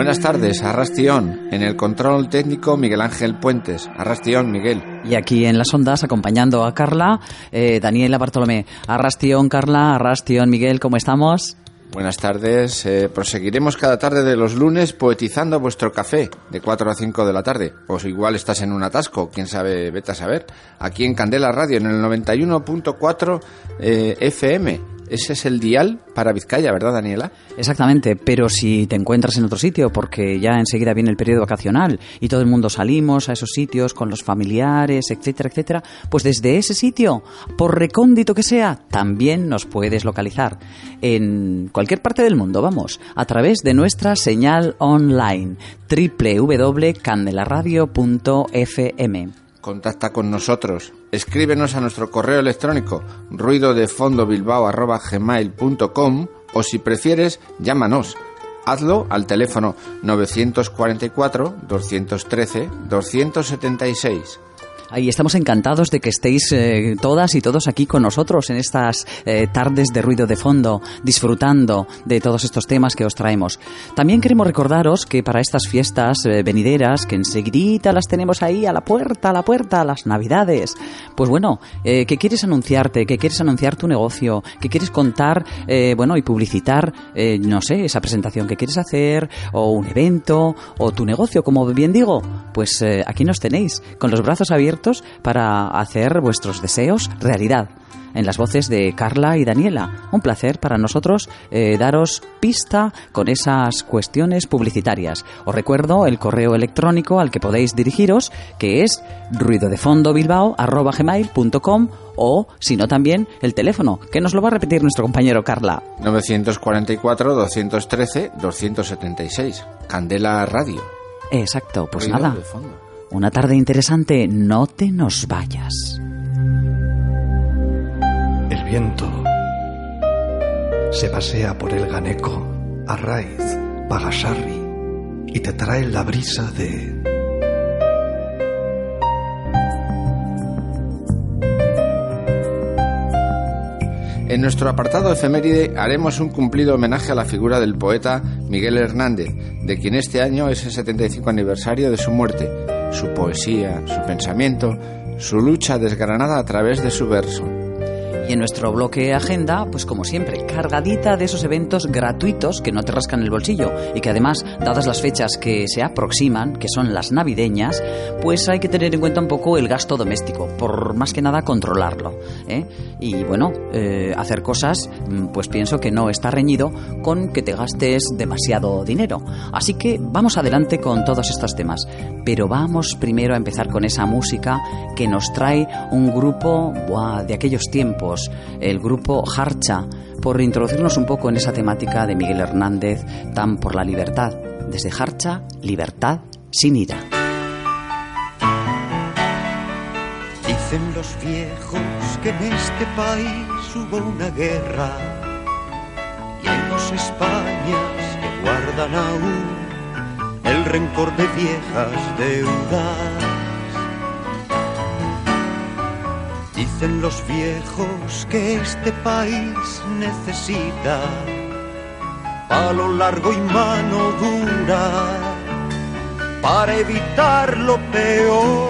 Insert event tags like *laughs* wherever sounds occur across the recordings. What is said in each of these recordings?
Buenas tardes, Arrastión. En el control técnico, Miguel Ángel Puentes. Arrastión, Miguel. Y aquí en las ondas, acompañando a Carla, eh, Daniela Bartolomé. Arrastión, Carla, Arrastión, Miguel, ¿cómo estamos? Buenas tardes. Eh, proseguiremos cada tarde de los lunes poetizando vuestro café de 4 a 5 de la tarde. O igual estás en un atasco, quién sabe, vete a saber. Aquí en Candela Radio, en el 91.4 eh, FM ese es el dial para Vizcaya, ¿verdad, Daniela? Exactamente, pero si te encuentras en otro sitio, porque ya enseguida viene el periodo vacacional y todo el mundo salimos a esos sitios con los familiares, etcétera, etcétera, pues desde ese sitio, por recóndito que sea, también nos puedes localizar en cualquier parte del mundo, vamos, a través de nuestra señal online www.candelaradio.fm contacta con nosotros. Escríbenos a nuestro correo electrónico ruido de fondo o si prefieres, llámanos. Hazlo al teléfono 944 213 276. Ahí estamos encantados de que estéis eh, todas y todos aquí con nosotros en estas eh, tardes de ruido de fondo, disfrutando de todos estos temas que os traemos. También queremos recordaros que para estas fiestas eh, venideras, que enseguida las tenemos ahí a la puerta, a la puerta, las navidades, pues bueno, que quieres anunciarte, que quieres anunciar tu negocio, que quieres contar, bueno, y publicitar, no sé, esa presentación que quieres hacer, o un evento, o tu negocio, como bien digo, pues aquí nos tenéis, con los brazos abiertos para hacer vuestros deseos realidad. En las voces de Carla y Daniela. Un placer para nosotros eh, daros pista con esas cuestiones publicitarias. Os recuerdo el correo electrónico al que podéis dirigiros, que es ruidodefondobilbao.com o, si no, también el teléfono, que nos lo va a repetir nuestro compañero Carla. 944-213-276. Candela Radio. Exacto, pues nada. Una tarde interesante, no te nos vayas. El viento se pasea por el Ganeco, Arraiz, Pagasarri y te trae la brisa de... En nuestro apartado efeméride haremos un cumplido homenaje a la figura del poeta Miguel Hernández, de quien este año es el 75 aniversario de su muerte su poesía, su pensamiento, su lucha desgranada a través de su verso. Y en nuestro bloque agenda, pues como siempre, cargadita de esos eventos gratuitos que no te rascan el bolsillo y que además, dadas las fechas que se aproximan, que son las navideñas, pues hay que tener en cuenta un poco el gasto doméstico, por más que nada controlarlo. ¿eh? Y bueno, eh, hacer cosas, mm, pues pienso que no está reñido con que te gastes demasiado dinero. Así que vamos adelante con todos estos temas. Pero vamos primero a empezar con esa música que nos trae un grupo de aquellos tiempos el grupo Harcha, por introducirnos un poco en esa temática de Miguel Hernández, tan por la libertad. Desde Harcha, libertad sin ira. Dicen los viejos que en este país hubo una guerra y hay dos Españas que guardan aún el rencor de viejas deudas Dicen los viejos que este país necesita palo largo y mano dura para evitar lo peor.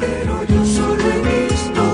Pero yo solo he visto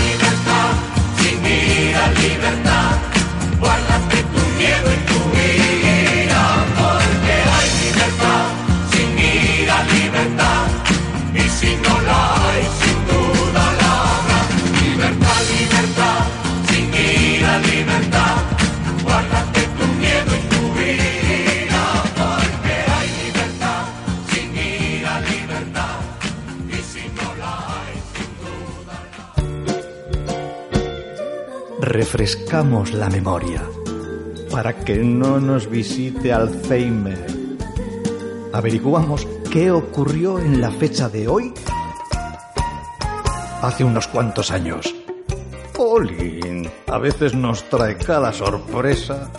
refrescamos la memoria para que no nos visite Alzheimer. Averiguamos qué ocurrió en la fecha de hoy hace unos cuantos años. Polín, a veces nos trae cada sorpresa.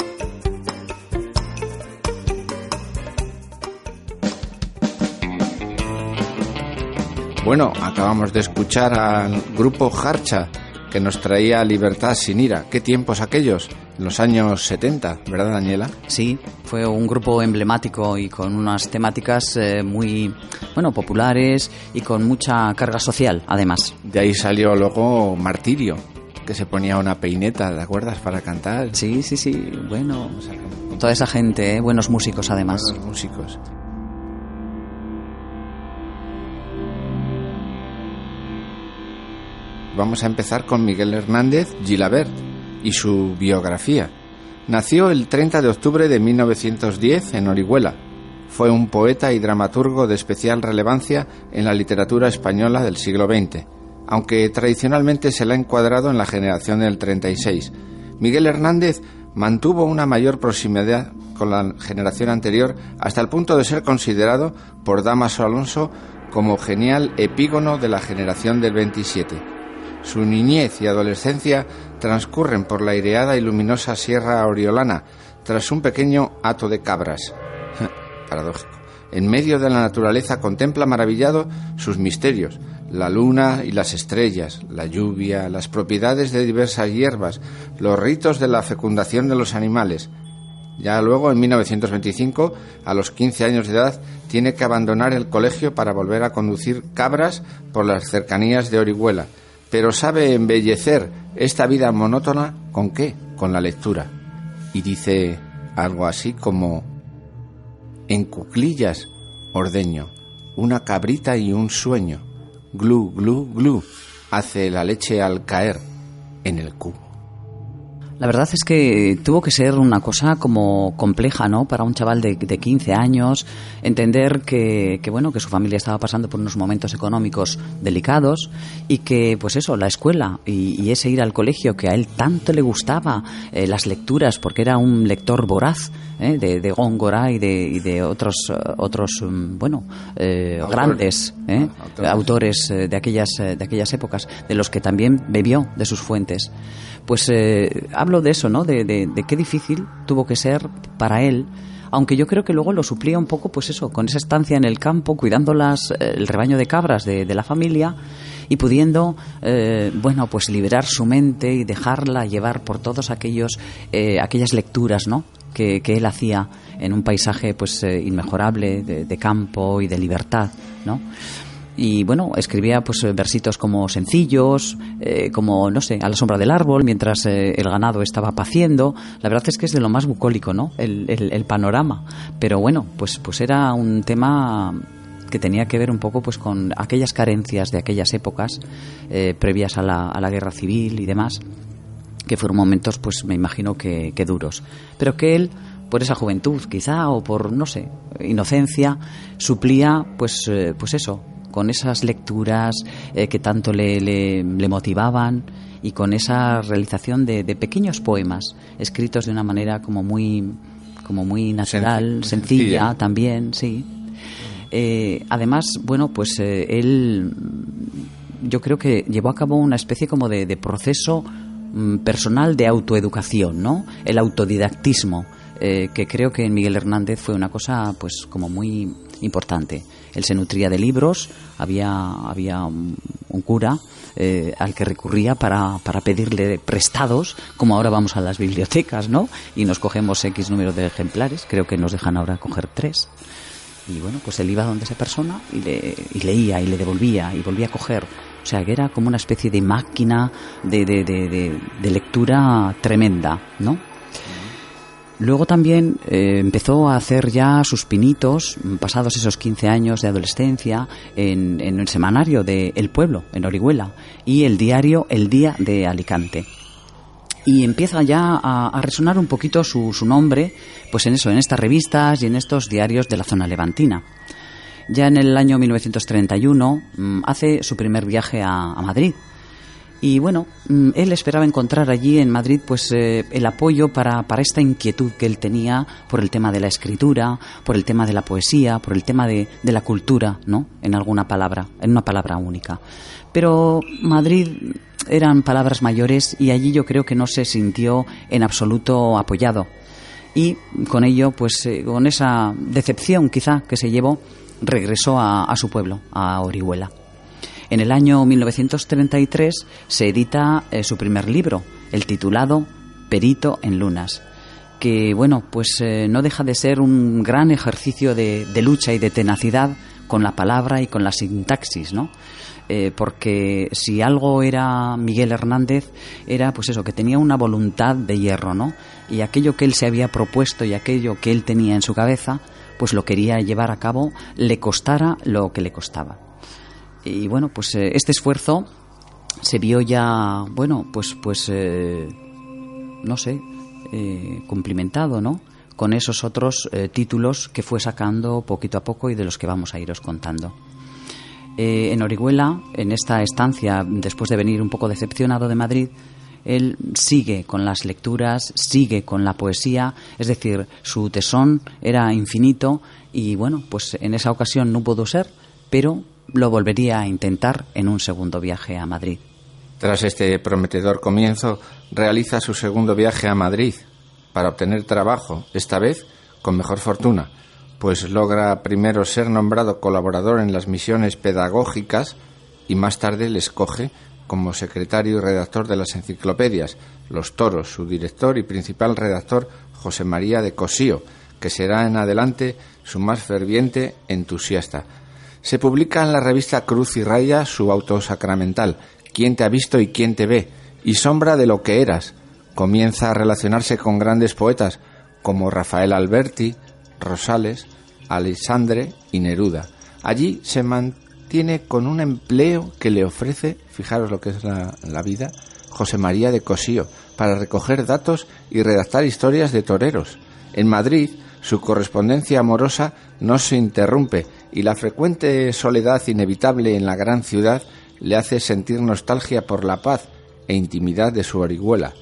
Bueno, acabamos de escuchar al grupo Harcha, que nos traía Libertad sin ira. ¿Qué tiempos aquellos? En los años 70, ¿verdad, Daniela? Sí, fue un grupo emblemático y con unas temáticas eh, muy, bueno, populares y con mucha carga social, además. De ahí salió luego Martirio, que se ponía una peineta, ¿te acuerdas? Para cantar. Sí, sí, sí, bueno, toda esa gente, eh, buenos músicos además. Buenos músicos. Vamos a empezar con Miguel Hernández Gilabert y su biografía. Nació el 30 de octubre de 1910 en Orihuela. Fue un poeta y dramaturgo de especial relevancia en la literatura española del siglo XX, aunque tradicionalmente se la ha encuadrado en la generación del 36. Miguel Hernández mantuvo una mayor proximidad con la generación anterior hasta el punto de ser considerado por Damaso Alonso como genial epígono de la generación del 27. Su niñez y adolescencia transcurren por la aireada y luminosa Sierra Oriolana, tras un pequeño hato de cabras. Paradójico. En medio de la naturaleza contempla maravillado sus misterios, la luna y las estrellas, la lluvia, las propiedades de diversas hierbas, los ritos de la fecundación de los animales. Ya luego, en 1925, a los 15 años de edad, tiene que abandonar el colegio para volver a conducir cabras por las cercanías de Orihuela, pero sabe embellecer esta vida monótona con qué? Con la lectura. Y dice algo así como, en cuclillas ordeño, una cabrita y un sueño, glu, glu, glu, hace la leche al caer en el cubo. La verdad es que tuvo que ser una cosa como compleja, ¿no? Para un chaval de, de 15 años, entender que, que, bueno, que su familia estaba pasando por unos momentos económicos delicados y que, pues eso, la escuela y, y ese ir al colegio que a él tanto le gustaba, eh, las lecturas, porque era un lector voraz, ¿eh? de, de Góngora y de, y de otros, uh, otros um, bueno, eh, Autor. grandes ¿eh? Autores. autores eh, de, aquellas, eh, de aquellas épocas, de los que también bebió de sus fuentes. Pues eh, de eso, ¿no? De, de, qué difícil tuvo que ser para él aunque yo creo que luego lo suplía un poco, pues eso, con esa estancia en el campo, cuidando las, eh, el rebaño de cabras de, de la familia y pudiendo, eh, bueno, pues liberar su mente y dejarla llevar por todos aquellos, eh, aquellas lecturas, ¿no? Que, que él hacía en un paisaje, pues, eh, inmejorable de campo y de libertad, ¿no? Y bueno, escribía pues eh, versitos como sencillos, eh, como no sé, a la sombra del árbol, mientras eh, el ganado estaba paciendo. La verdad es que es de lo más bucólico, ¿no? El, el- panorama. Pero bueno, pues, pues era un tema que tenía que ver un poco pues con aquellas carencias de aquellas épocas previas a la, a la guerra civil y demás que fueron momentos, pues me imagino que, que duros. Pero que él, por esa juventud quizá, o por, no sé, inocencia, suplía, pues, pues eso, con esas lecturas eh, que tanto le, le- le motivaban y con esa realización de, de pequeños poemas escritos de una manera como muy, como muy natural, Senci- sencilla, sencilla. también, sí. Eh, además, bueno, pues eh, él yo creo que llevó a cabo una especie como de, de proceso mm, personal de autoeducación, ¿no? El autodidactismo, que creo que en Miguel Hernández fue una cosa, pues, como muy importante. Él se nutría de libros, había, había un, cura eh, al que recurría para, para pedirle prestados, como ahora vamos a las bibliotecas, ¿no? Y nos cogemos X número de ejemplares, creo que nos dejan ahora coger tres. Y bueno, pues él iba donde esa persona y, le, y leía y le devolvía y volvía a coger. O sea, que era como una especie de máquina de, de- de lectura tremenda, ¿no? Luego también eh, empezó a hacer ya sus pinitos, mm, pasados esos 15 años de adolescencia, en, el semanario de El Pueblo, en Orihuela, y el diario El Día de Alicante y empieza ya a, resonar un poquito su, su nombre, pues en eso, en estas revistas y en estos diarios de la zona levantina. Ya en el año 1931 mm, hace su primer viaje a Madrid. Y bueno, mm, él esperaba encontrar allí en Madrid pues eh, el apoyo para, para esta inquietud que él tenía por el tema de la escritura, por el tema de la poesía, por el tema de, de la cultura, ¿no? En alguna palabra, en una palabra única. Pero Madrid eran palabras mayores y allí yo creo que no se sintió en absoluto apoyado. Y con ello, pues eh, con esa decepción quizá que se llevó, regresó a, a su pueblo, a Orihuela. En el año 1933 se edita eh, su primer libro, el titulado Perito en Lunas, que bueno, pues eh, no deja de ser un gran ejercicio de, lucha y de tenacidad con la palabra y con la sintaxis, ¿no? Eh, porque si algo era Miguel Hernández, era pues eso, que tenía una voluntad de hierro, ¿no? Y aquello que él se había propuesto y aquello que él tenía en su cabeza, pues lo quería llevar a cabo, le costara lo que le costaba. Y bueno, pues eh, este esfuerzo se vio ya, bueno, pues, pues, eh, no sé, eh, cumplimentado, ¿no? Con esos otros títulos que fue sacando poquito a poco y de los que vamos a iros contando. En Orihuela, en esta estancia, después de venir un poco decepcionado de Madrid, él sigue con las lecturas, sigue con la poesía, es decir, su tesón era infinito y bueno, pues en esa ocasión no pudo ser, pero lo volvería a intentar en un segundo viaje a Madrid. Tras este prometedor comienzo, realiza su segundo viaje a Madrid para obtener trabajo, esta vez con mejor fortuna, pues logra primero ser nombrado colaborador en las misiones pedagógicas y más tarde le escoge como secretario y redactor de las enciclopedias Los Toros, su director y principal redactor José María de Cosío, que será en adelante su más ferviente entusiasta. Se publica en la revista Cruz y Raya su auto sacramental, ¿Quién te ha visto y quién te ve? y Sombra de lo que eras. Comienza a relacionarse con grandes poetas como Rafael Alberti, Rosales, Alexandre y Neruda. Allí se mantiene con un empleo que le ofrece, fijaros lo que es la, la vida, José María de Cosío, para recoger datos y redactar historias de toreros. En Madrid, su correspondencia amorosa no se interrumpe y la frecuente soledad inevitable en la gran ciudad le hace sentir nostalgia por la paz e intimidad de su orihuela.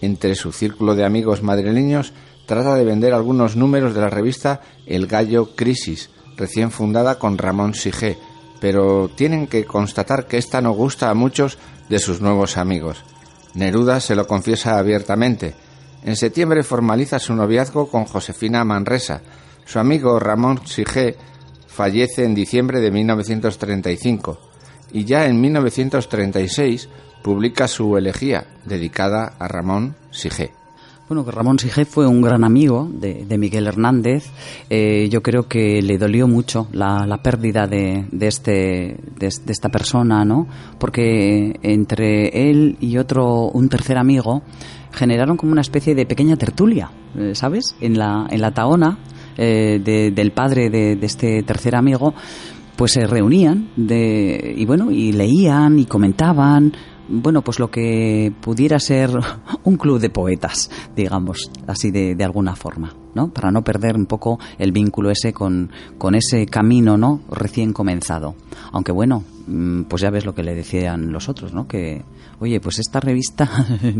Entre su círculo de amigos madrileños trata de vender algunos números de la revista El Gallo Crisis, recién fundada con Ramón Sigé, pero tienen que constatar que esta no gusta a muchos de sus nuevos amigos. Neruda se lo confiesa abiertamente. En septiembre formaliza su noviazgo con Josefina Manresa. Su amigo Ramón Sigé fallece en diciembre de 1935 y ya en 1936 publica su elegía dedicada a Ramón Sigé. Bueno, que Ramón Sige fue un gran amigo de, Miguel Hernández. Eh, yo creo que le dolió mucho la, la pérdida de, de este, de, de esta persona, ¿no? Porque entre él y otro, un tercer amigo, generaron como una especie de pequeña tertulia, eh, ¿sabes? En la, en la taona eh, de- del padre de, de este tercer amigo, pues se reunían de, y bueno, y leían y comentaban, bueno, pues lo que pudiera ser *laughs* un club de poetas, digamos, así de, de alguna forma, ¿no? Para no perder un poco el vínculo ese con, con ese camino, ¿no? Recién comenzado. Aunque bueno, mm, pues ya ves lo que le decían los otros, ¿no? Que, oye, pues esta revista,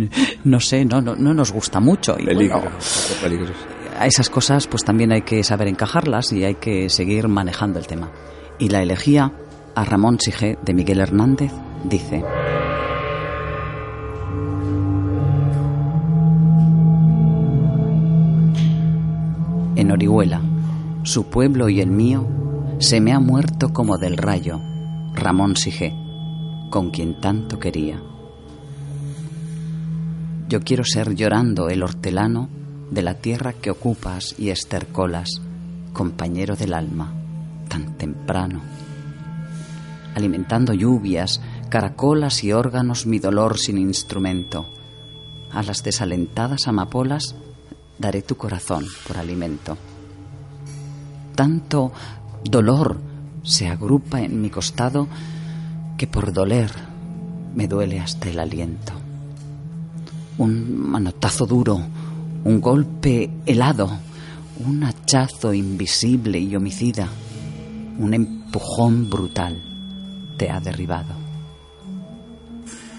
*laughs* no sé, no, no, no nos gusta mucho. Y Peligro, bueno, *laughs* peligroso. A esas cosas pues también hay que saber encajarlas y hay que seguir manejando el tema. Y la elegía a Ramón Sige de Miguel Hernández dice, En Orihuela, su pueblo y el mío, se me ha muerto como del rayo Ramón Sige, con quien tanto quería. Yo quiero ser llorando el hortelano de la tierra que ocupas y estercolas, compañero del alma, tan temprano. Alimentando lluvias, caracolas y órganos mi dolor sin instrumento. A las desalentadas amapolas daré tu corazón por alimento. Tanto dolor se agrupa en mi costado que por doler me duele hasta el aliento un manotazo duro, un golpe helado, un hachazo invisible y homicida, un empujón brutal te ha derribado.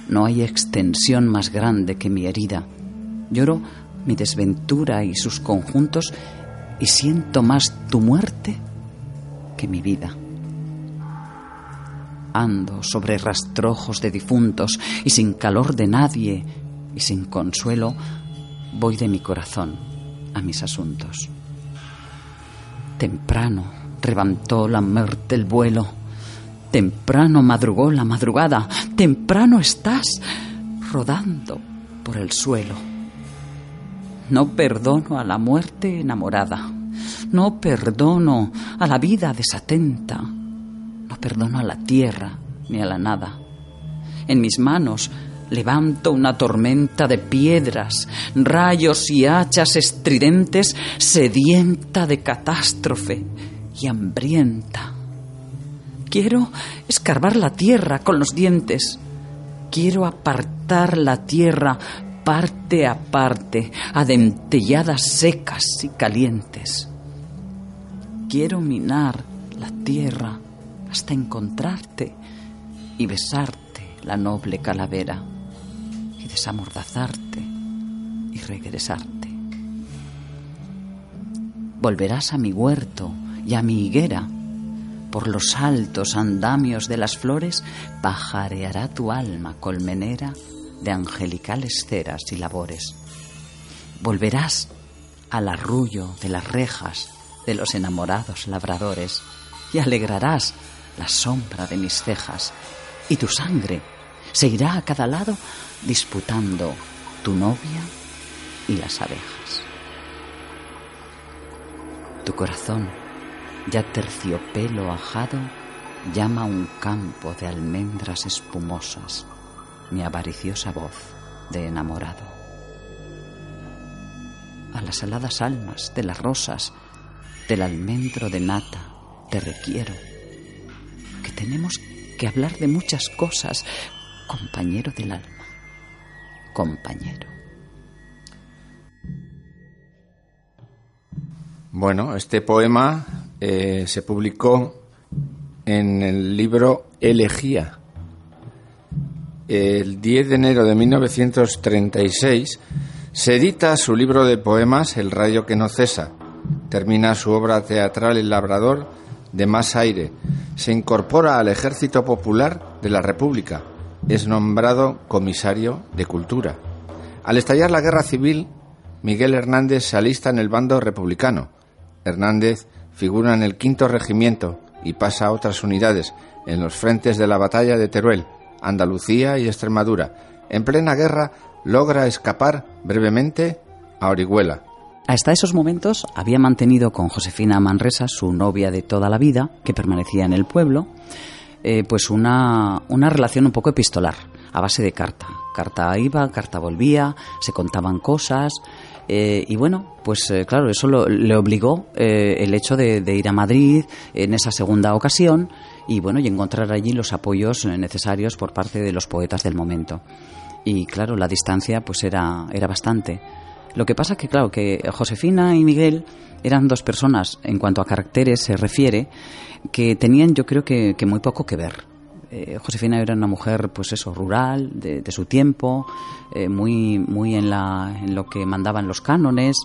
No hay extensión más grande que mi herida. Lloro mi desventura y sus conjuntos y siento más tu muerte que mi vida. Ando sobre rastrojos de difuntos y sin calor de nadie y sin consuelo voy de mi corazón a mis asuntos. Temprano levantó la muerte el vuelo, temprano madrugó la madrugada, temprano estás rodando por el suelo. No perdono a la muerte enamorada, no perdono a la vida desatenta, no perdono a la tierra ni a la nada. En mis manos levanto una tormenta de piedras, rayos y hachas estridentes, sedienta de catástrofe y hambrienta. Quiero escarbar la tierra con los dientes. Quiero apartar la tierra parte a parte, a dentelladas secas y calientes. Quiero minar la tierra hasta encontrarte y besarte la noble calavera desamordazarte y regresarte. Volverás a mi huerto y a mi higuera. Por los altos andamios de las flores pajareará tu alma colmenera de angelicales ceras y labores. Volverás al arrullo de las rejas de los enamorados labradores y alegrarás la sombra de mis cejas y tu sangre se irá a cada lado disputando tu novia y las abejas. Tu corazón, ya terciopelo ajado, llama un campo de almendras espumosas mi avariciosa voz de enamorado. A las aladas almas de las rosas, del almendro de nata, te requiero, que tenemos que hablar de muchas cosas, compañero del alma, compañero. Bueno, este poema eh, se publicó en el libro Elegía. El 10 de enero de 1936 se edita su libro de poemas El rayo que no cesa. Termina su obra teatral El labrador de más aire. Se incorpora al Ejército Popular de la República. Es nombrado comisario de Cultura. Al estallar la guerra civil, Miguel Hernández se alista en el bando republicano. Hernández figura en el quinto regimiento y pasa a otras unidades en los frentes de la batalla de Teruel, Andalucía y Extremadura. En plena guerra logra escapar brevemente a Orihuela. Hasta esos momentos había mantenido con Josefina Manresa, su novia de toda la vida, que permanecía en el pueblo, eh, pues una, una relación un poco epistolar, a base de carta. Carta iba, carta volvía, se contaban cosas, eh, y bueno, pues eh, claro, eso lo- le obligó eh, el hecho de, de ir a Madrid en esa segunda ocasión y bueno, y encontrar allí los apoyos eh, necesarios por parte de los poetas del momento. Y claro, la distancia pues era, era bastante. Lo que pasa que, claro, que Josefina y Miguel eran dos personas, en cuanto a caracteres se refiere, que tenían yo creo que, que muy poco que ver. Eh, Josefina era una mujer, pues eso, rural, de, de su tiempo, eh, muy, muy en, la, en lo que mandaban los cánones.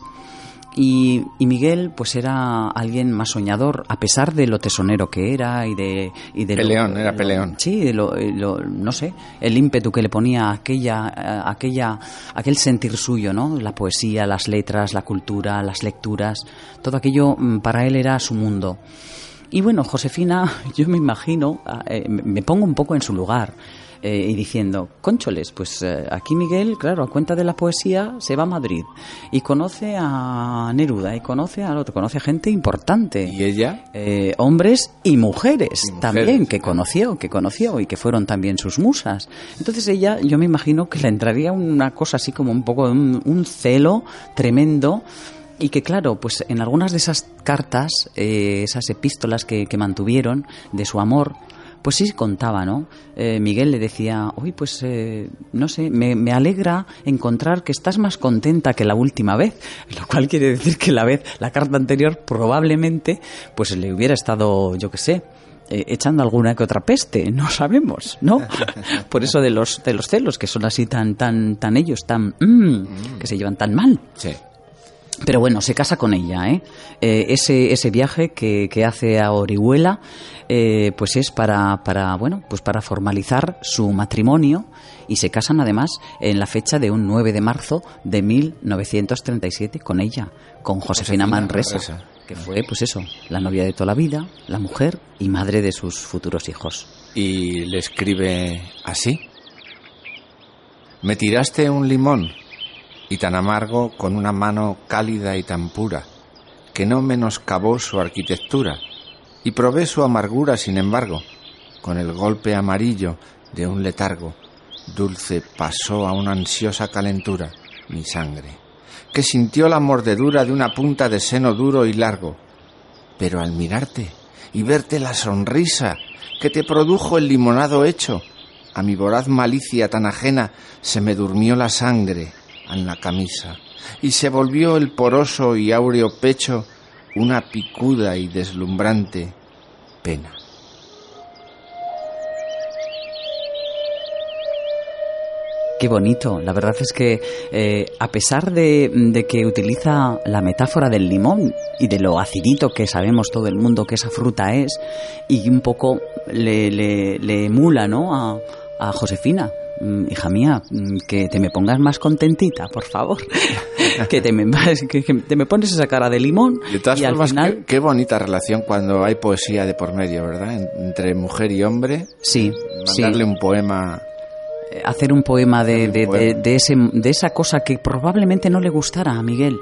Y, y Miguel, pues era alguien más soñador, a pesar de lo tesonero que era y de... Y de lo- Peleón, era lo- peleón. Sí, de lo, eh, lo- no sé, el ímpetu que le ponía aquella, aquella, aquel sentir suyo, ¿no? La poesía, las letras, la cultura, las lecturas, todo aquello mm, para él era su mundo. Y bueno, Josefina, *laughs* yo me imagino, ah, eh, me pongo un poco en su lugar eh, y diciendo, concholes, pues eh, aquí Miguel, claro, a cuenta de la poesía, se va a Madrid y conoce a Neruda y conoce al otro, conoce a gente importante. ¿Y ella? Eh, hombres y mujeres, Y mujeres, también que conoció, que conoció y que fueron también sus musas. Entonces ella, yo me imagino que le entraría una cosa así como un poco un, un celo tremendo y que claro, pues en algunas de esas cartas, eh, esas epístolas que, que mantuvieron de su amor, pues sí contaba, ¿no? Eh, Miguel le decía, uy, pues eh, no sé, me, me alegra encontrar que estás más contenta que la última vez, *laughs* lo cual quiere decir que la vez, la carta anterior probablemente, pues le hubiera estado, yo qué sé, eh, echando alguna que otra peste, *laughs* no sabemos, ¿no? *laughs* Por eso de los de los celos que son así tan tan tan ellos tan mm, que se llevan tan mal. Sí. Pero bueno, se casa con ella, ¿eh? Eh, ese, ese viaje que, que hace a Orihuela, eh, pues es para, para, bueno, pues para formalizar su matrimonio y se casan además en la fecha de un 9 de marzo de 1937 con ella, con Josefina Josefina Manresa, Manresa. que fue, pues eso, la novia de toda la vida, la mujer y madre de sus futuros hijos. Y le escribe así. Me tiraste un limón y tan amargo con una mano cálida y tan pura, que no menoscabó su arquitectura, y probé su amargura, sin embargo, con el golpe amarillo de un letargo, dulce pasó a una ansiosa calentura mi sangre, que sintió la mordedura de una punta de seno duro y largo, pero al mirarte y verte la sonrisa que te produjo el limonado hecho, a mi voraz malicia tan ajena se me durmió la sangre en la camisa y se volvió el poroso y áureo pecho una picuda y deslumbrante pena. Qué bonito. La verdad es que eh, a pesar de, de que utiliza la metáfora del limón y de lo acidito que sabemos todo el mundo que esa fruta es, y un poco le, le, le emula ¿no? a, a Josefina. Mm, Hija mía, mm, que te me pongas más contentita, por favor. *laughs* que, te me, *laughs* que, que te me pones esa cara de limón De todas y al formas, final... qué, qué bonita relación cuando hay poesía de por medio, ¿verdad? En- entre mujer y hombre, Sí, sí. mandarle un poema. hacer un poema de, de- de- de ese, de esa cosa que probablemente no le gustara a Miguel.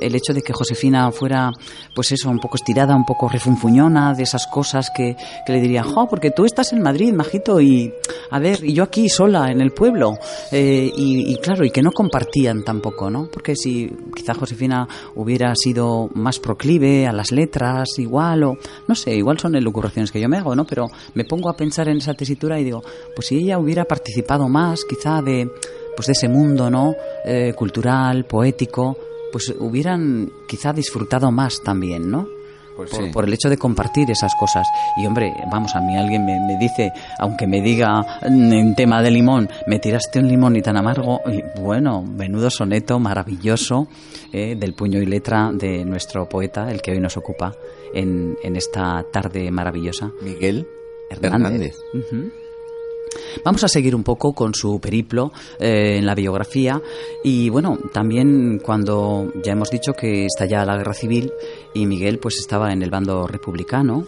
El hecho de que Josefina fuera, pues eso, un poco estirada, un poco refunfuñona, de esas cosas que, que le diría, jo, porque tú estás en Madrid, majito, y a ver, y yo aquí sola, en el pueblo. Eh, y, y claro, y que no compartían tampoco, ¿no? Porque si quizá Josefina hubiera sido más proclive a las letras, igual, o no sé, igual son elucubraciones que yo me hago, ¿no? Pero me pongo a pensar en esa tesitura y digo, pues si ella hubiera participado más, quizá de, pues de ese mundo, ¿no? Eh, cultural, poético, pues hubieran quizá disfrutado más también, ¿no? Pues por, sí. por el hecho de compartir esas cosas. Y hombre, vamos, a mí alguien me, me dice, aunque me diga mm, en tema de limón, me tiraste un limón y tan amargo, y bueno, menudo soneto maravilloso eh, del puño y letra de nuestro poeta, el que hoy nos ocupa en, en esta tarde maravillosa. Miguel Hernández. Vamos a seguir un poco con su periplo eh, en la biografía y bueno, también cuando ya hemos dicho que estalla la guerra civil y Miguel pues estaba en el bando republicano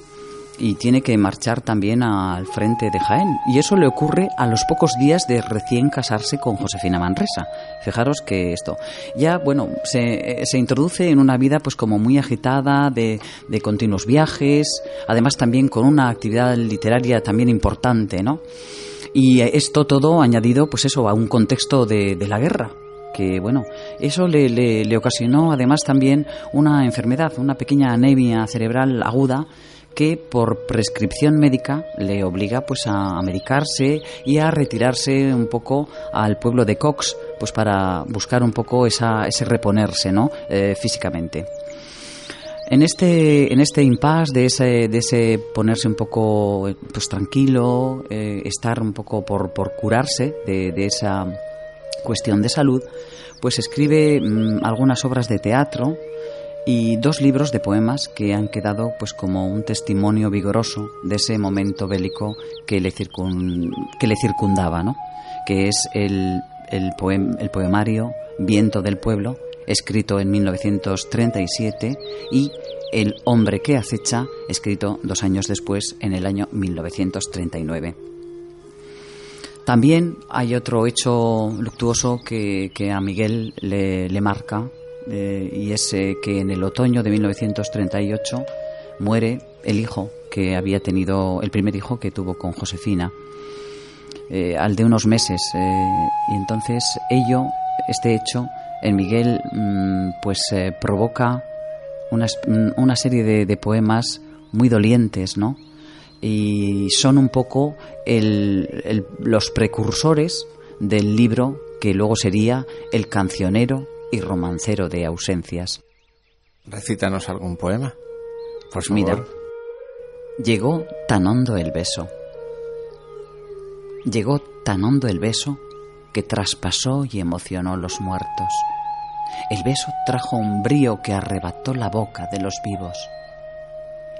y tiene que marchar también al frente de Jaén. Y eso le ocurre a los pocos días de recién casarse con Josefina Manresa. Fijaros que esto ya, bueno, se, se introduce en una vida pues como muy agitada, de, de, continuos viajes, además también con una actividad literaria también importante, ¿no? Y esto todo añadido, pues eso, a un contexto de, de la guerra, que bueno, eso le, le, ocasionó además también una enfermedad, una pequeña anemia cerebral aguda que por prescripción médica le obliga pues a medicarse y a retirarse un poco al pueblo de Cox pues para buscar un poco esa, ese reponerse ¿no? Eh, físicamente. En este, en este impasse de ese, de ese ponerse un poco pues, tranquilo, eh, estar un poco por, por curarse de, de, esa cuestión de salud, pues escribe mmm, algunas obras de teatro, y dos libros de poemas que han quedado pues como un testimonio vigoroso de ese momento bélico que le, circun, que le circundaba, ¿no? que es el, el, poem, el poemario Viento del Pueblo, escrito en 1937, y El hombre que acecha, escrito dos años después, en el año 1939. También hay otro hecho luctuoso que, que a Miguel le, le marca eh, y es eh, que en el otoño de 1938 muere el hijo que había tenido, el primer hijo que tuvo con Josefina, eh, al de unos meses. y entonces ello, este hecho, en Miguel, mmm, pues provoca una, una serie de, de, poemas muy dolientes, ¿no? Y son un poco el, el, los precursores del libro que luego sería El cancionero y romancero de ausencias. Recítanos algún poema. Por favor. Mira, llegó tan hondo el beso. Llegó tan hondo el beso que traspasó y emocionó los muertos. El beso trajo un brío que arrebató la boca de los vivos.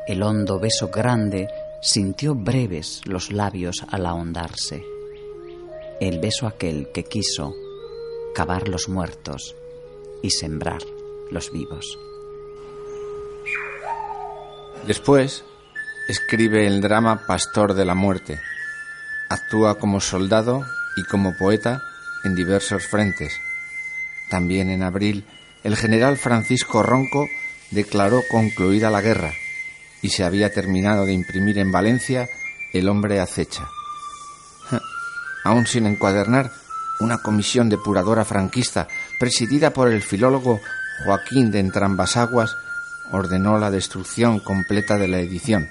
El hondo beso grande sintió breves los labios al ahondarse. El beso aquel que quiso cavar los muertos y sembrar los vivos. Después escribe el drama Pastor de la Muerte. Actúa como soldado y como poeta en diversos frentes. También en abril, el general Francisco Ronco declaró concluida la guerra y se había terminado de imprimir en Valencia El hombre acecha. *laughs* Aún sin encuadernar, una comisión depuradora franquista presidida por el filólogo Joaquín de Entrambasaguas, ordenó la destrucción completa de la edición.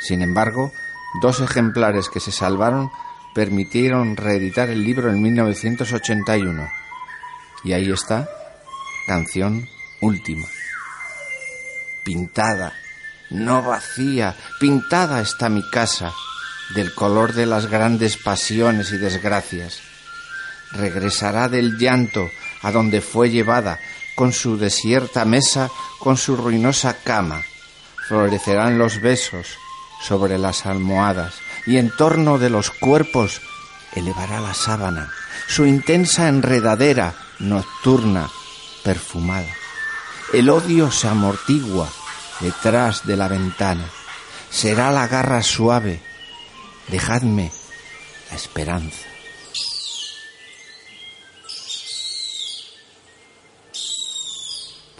Sin embargo, dos ejemplares que se salvaron permitieron reeditar el libro en 1981. Y ahí está, canción última. Pintada, no vacía, pintada está mi casa, del color de las grandes pasiones y desgracias. Regresará del llanto, a donde fue llevada, con su desierta mesa, con su ruinosa cama. Florecerán los besos sobre las almohadas y en torno de los cuerpos elevará la sábana, su intensa enredadera nocturna, perfumada. El odio se amortigua detrás de la ventana. Será la garra suave. Dejadme la esperanza.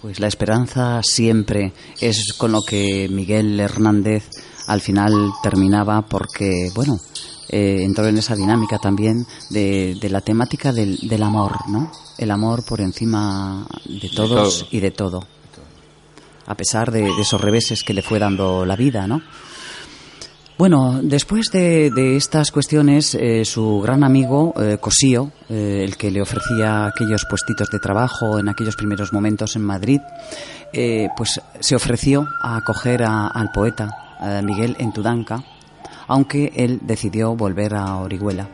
Pues la esperanza siempre es con lo que Miguel Hernández al final terminaba porque, bueno, eh, entró en esa dinámica también de, de la temática del, del, amor, ¿no? El amor por encima de todos de todo. y de todo. A pesar de, de, esos reveses que le fue dando la vida, ¿no? Bueno, después de, de estas cuestiones, eh, su gran amigo eh, Cosío, eh, el que le ofrecía aquellos puestitos de trabajo en aquellos primeros momentos en Madrid, pues se ofreció a acoger a, al poeta Miguel en Tudanca, aunque él decidió volver a Orihuela.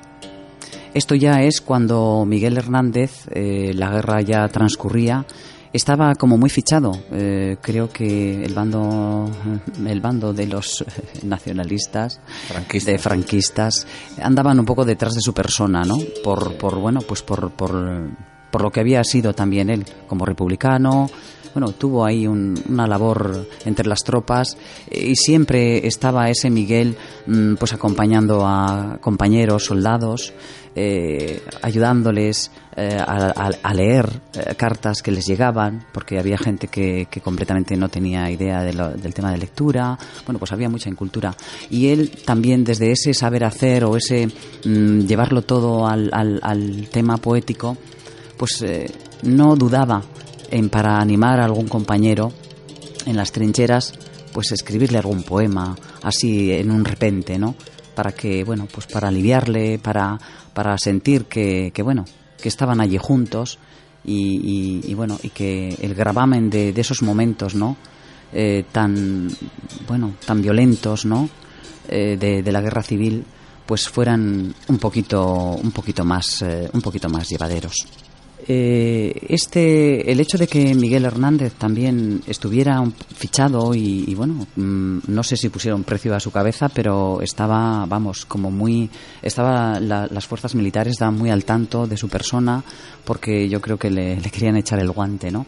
Esto ya es cuando Miguel Hernández, eh, la guerra ya transcurría estaba como muy fichado. Eh, creo que el bando, *laughs* el bando de los *laughs* nacionalistas, Franquistas. de franquistas, andaban un poco detrás de su persona, ¿no? Por, por bueno, pues por, por, por lo que había sido también él como republicano. Bueno, tuvo ahí un- una labor entre las tropas eh, y siempre estaba ese Miguel mm, pues acompañando a compañeros, soldados, eh, ayudándoles eh, a, leer cartas que les llegaban, porque había gente que, completamente no tenía idea del tema de lectura. Bueno, pues había mucha incultura. Y él también desde ese saber hacer o ese mm, llevarlo todo al, al- al tema poético, pues no dudaba en para animar a algún compañero en las trincheras, pues escribirle algún poema así en un repente, ¿no? Para que, bueno, pues para aliviarle, para, para sentir que, que, bueno, que estaban allí juntos y, bueno, y que el gravamen de, esos momentos, ¿no? Eh, tan, bueno, tan violentos, ¿no? Eh, de, de la guerra civil, pues fueran un poquito, un poquito más, eh, un poquito más llevaderos. Eh, este, el hecho de que Miguel Hernández también estuviera fichado y, y bueno, mm, no sé si pusieron precio a su cabeza, pero estaba, vamos, como muy, estaba la- las fuerzas militares estaban muy al tanto de su persona porque yo creo que le, le querían echar el guante, ¿no?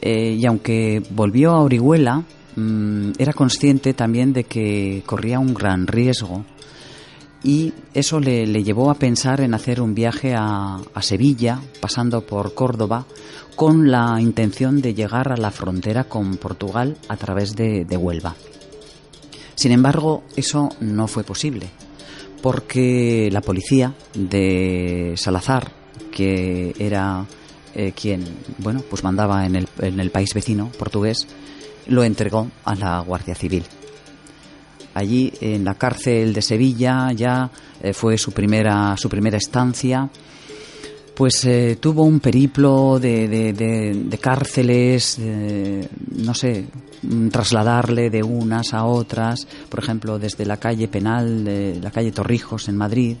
Eh, y aunque volvió a Orihuela, mm, era consciente también de que corría un gran riesgo y eso le, le llevó a pensar en hacer un viaje a, Sevilla, pasando por Córdoba, con la intención de llegar a la frontera con Portugal a través de, Huelva. Sin embargo, eso no fue posible, porque la policía de Salazar, que era eh, quien, bueno, pues mandaba en el país vecino portugués, lo entregó a la Guardia Civil. Allí en la cárcel de Sevilla ya eh, fue su primera, su primera estancia. Pues eh, tuvo un periplo de, de- de- cárceles, no sé, mm, trasladarle de unas a otras, por ejemplo, desde la calle Penal, de la calle Torrijos en Madrid,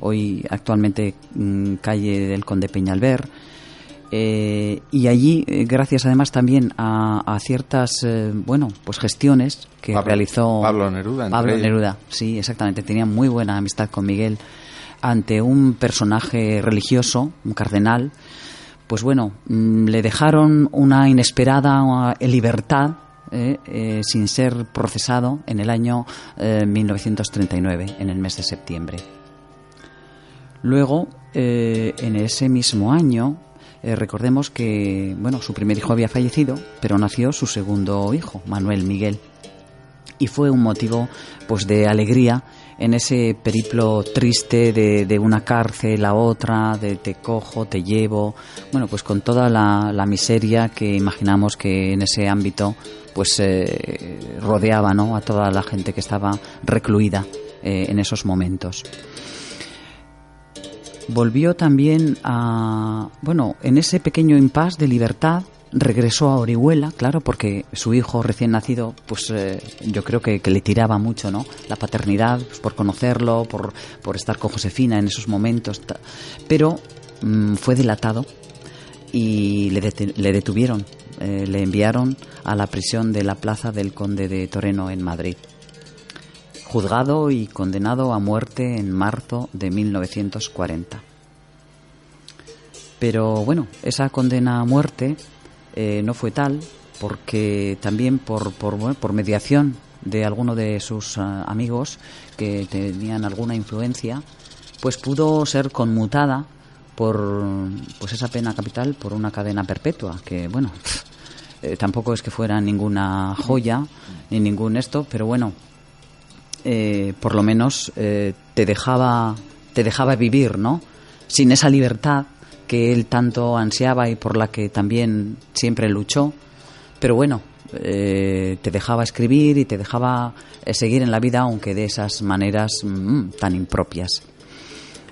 hoy actualmente mm, calle del Conde Peñalver, eh, y allí, eh, gracias además también a, a ciertas, eh, bueno, pues gestiones que Pablo- realizó Pablo Neruda, Pablo. Neruda, sí, exactamente. Tenía muy buena amistad con Miguel ante un personaje religioso, un cardenal. Pues bueno, mm, le dejaron una inesperada libertad sin ser procesado en el año eh, 1939, en el mes de septiembre. Luego, en ese mismo año, eh, recordemos que bueno, su primer hijo había fallecido, pero nació su segundo hijo, Manuel Miguel. Y fue un motivo pues de alegría en ese periplo triste de, de una cárcel a otra, de te cojo, te llevo, bueno, pues con toda la, la miseria que imaginamos que en ese ámbito pues eh, rodeaba ¿no? a toda la gente que estaba recluida eh, en esos momentos volvió también a, bueno, en ese pequeño impasse de libertad, regresó a Orihuela, claro, porque su hijo recién nacido, pues eh, yo creo que, que le tiraba mucho, ¿no? La paternidad, pues, por conocerlo, por, por estar con Josefina en esos momentos, pero mm, fue delatado y le, le detuvieron, eh, le enviaron a la prisión de la Plaza del Conde de Toreno en Madrid juzgado y condenado a muerte en marzo de 1940. Pero bueno, esa condena a muerte eh, no fue tal porque también por, por, bueno, por mediación de alguno de sus ah, amigos que tenían alguna influencia, pues pudo ser conmutada por pues esa pena capital por una cadena perpetua, que bueno, *laughs* eh, tampoco es que fuera ninguna joya ni ningún esto, pero bueno, eh, por lo menos eh, te dejaba te dejaba vivir, ¿no? Sin esa libertad que él tanto ansiaba y por la que también siempre luchó. Pero bueno, eh, te dejaba escribir y te dejaba seguir en la vida, aunque de esas maneras mm, tan impropias.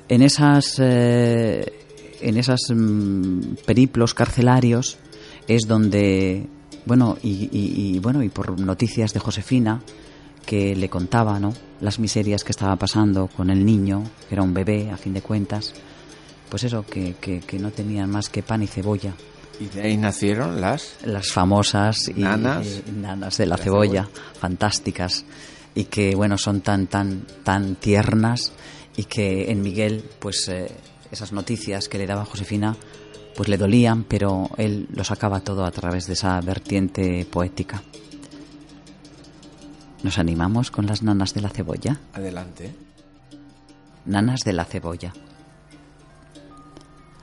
En esas en esas mm, periplos carcelarios es donde bueno y, bueno y por noticias de Josefina que le contaba ¿no? las miserias que estaba pasando con el niño, que era un bebé a fin de cuentas, pues eso, que, que, que no tenían más que pan y cebolla Y de ahí nacieron las... Las famosas y, Nanas. y nanas de la, cebolla, fantásticas. Y que, bueno, son tan, tan, tan tiernas y que en Miguel, pues eh, esas noticias que le daba Josefina, pues le dolían, pero él lo sacaba todo a través de esa vertiente poética. ¿Nos animamos con las nanas de la cebolla? Adelante. Nanas de la cebolla.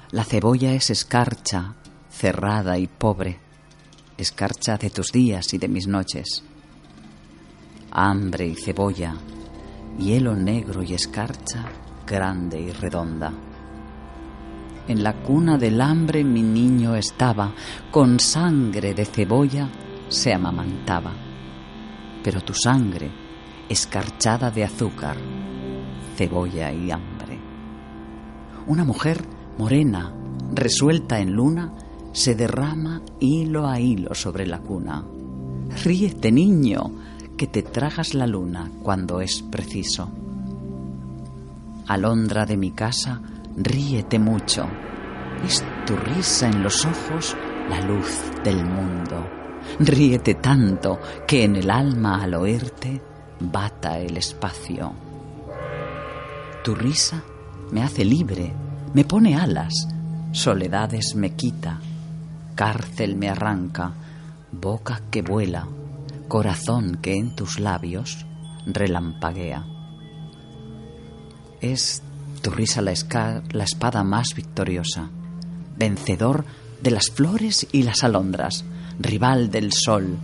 La cebolla es escarcha, cerrada y pobre, escarcha de tus días y de mis noches. Hambre y cebolla, hielo negro y escarcha, grande y redonda. En la cuna del hambre mi niño estaba, con sangre de cebolla se amamantaba. Pero tu sangre, escarchada de azúcar, cebolla y hambre. Una mujer morena, resuelta en luna, se derrama hilo a hilo sobre la cuna. Ríete, niño, que te tragas la luna cuando es preciso. Alondra de mi casa, ríete mucho. Es tu risa en los ojos la luz del mundo. Ríete tanto que en el alma al oírte bata el espacio. Tu risa me hace libre, me pone alas, soledades me quita, cárcel me arranca, boca que vuela, corazón que en tus labios relampaguea. Es tu risa la, la espada más victoriosa, vencedor de las flores y las alondras, rival del sol,